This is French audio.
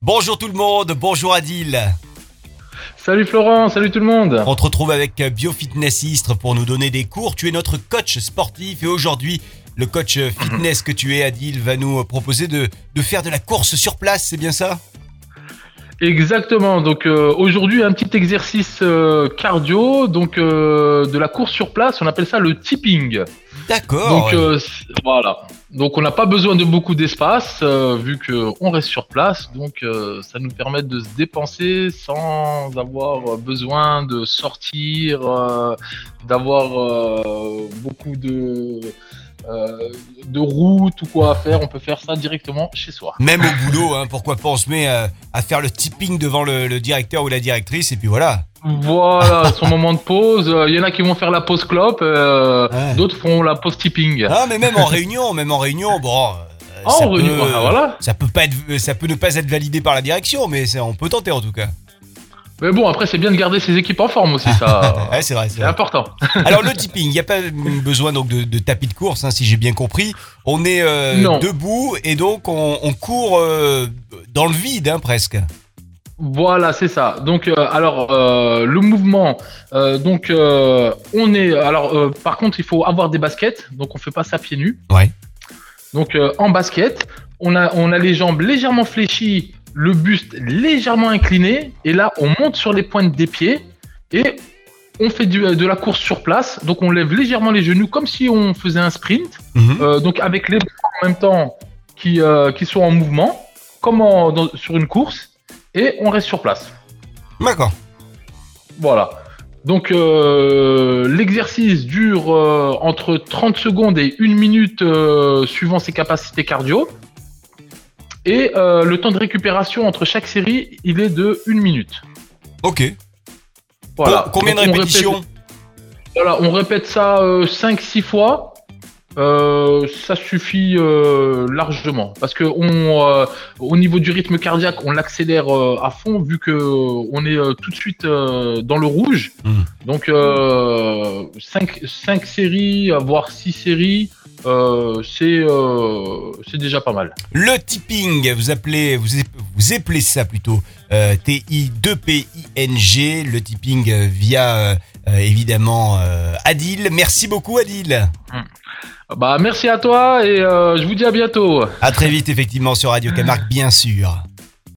Bonjour tout le monde, bonjour Adil. Salut Florent, salut tout le monde. On te retrouve avec Biofitness Istres pour nous donner des cours. Tu es notre coach sportif et aujourd'hui, le coach fitness que tu es, Adil, va nous proposer de, de faire de la course sur place, c'est bien ça? Exactement. Donc euh, aujourd'hui un petit exercice euh, cardio, donc euh, de la course sur place. On appelle ça le tipping. D'accord. Donc euh, voilà. Donc on n'a pas besoin de beaucoup d'espace euh, vu que on reste sur place. Donc euh, ça nous permet de se dépenser sans avoir besoin de sortir, d'avoir beaucoup de euh, de route ou quoi à faire. On peut faire ça directement chez soi. Même au boulot, hein, pourquoi pas, on se met à, à faire le tipping devant le, le directeur ou la directrice et puis voilà. Voilà, son moment de pause. Il y en a qui vont faire la pause clope, euh, Ouais. d'autres font la pause tipping. Ah, mais même en réunion, même en réunion, bon. euh, Ah, ça en réunion, ah, voilà. Ça peut pas être, ça peut ne pas être validé par la direction, mais c'est- on peut tenter en tout cas. Mais bon, après, c'est bien de garder ses équipes en forme aussi, ça. Ouais, c'est vrai, c'est important. Alors le tipping, il n'y a pas besoin donc de, de tapis de course, hein, si j'ai bien compris. On est euh, debout et donc on, on court euh, dans le vide hein, presque. Voilà, c'est ça. Donc, euh, alors, euh, le mouvement, euh, donc, on est. Alors, par contre, il faut avoir des baskets, donc on fait pas ça pieds nus. Ouais. Donc, en basket, on a, on a les jambes légèrement fléchies, le buste légèrement incliné, et là, on monte sur les pointes des pieds et on fait du- de la course sur place. Donc, on lève légèrement les genoux comme si on faisait un sprint. Mhm. Donc avec les bras en même temps qui, qui sont en mouvement, comme en- dans- sur une course, et on reste sur place. D'accord. Voilà. Donc euh, l'exercice dure euh, entre 30 secondes et 1 minute euh, suivant ses capacités cardio. Et le temps de récupération entre chaque série, il est de 1 minute. Ok. Voilà. Com- combien de on répétitions? Répète- Voilà, on répète ça 5-6 fois. Euh, ça suffit euh, largement parce que on, euh, au niveau du rythme cardiaque, on l'accélère à fond vu que on est tout de suite dans le rouge. Mhm. Donc 5 séries, voire 6 séries, c'est c'est déjà pas mal. Le tipping, vous appelez, vous, vous appelez ça plutôt euh, T-I-2-P-I-N-G, le tipping via évidemment Adil. Merci beaucoup Adil. Bah merci à toi et euh, je vous dis à bientôt. À très vite effectivement sur Radio Camargue bien sûr.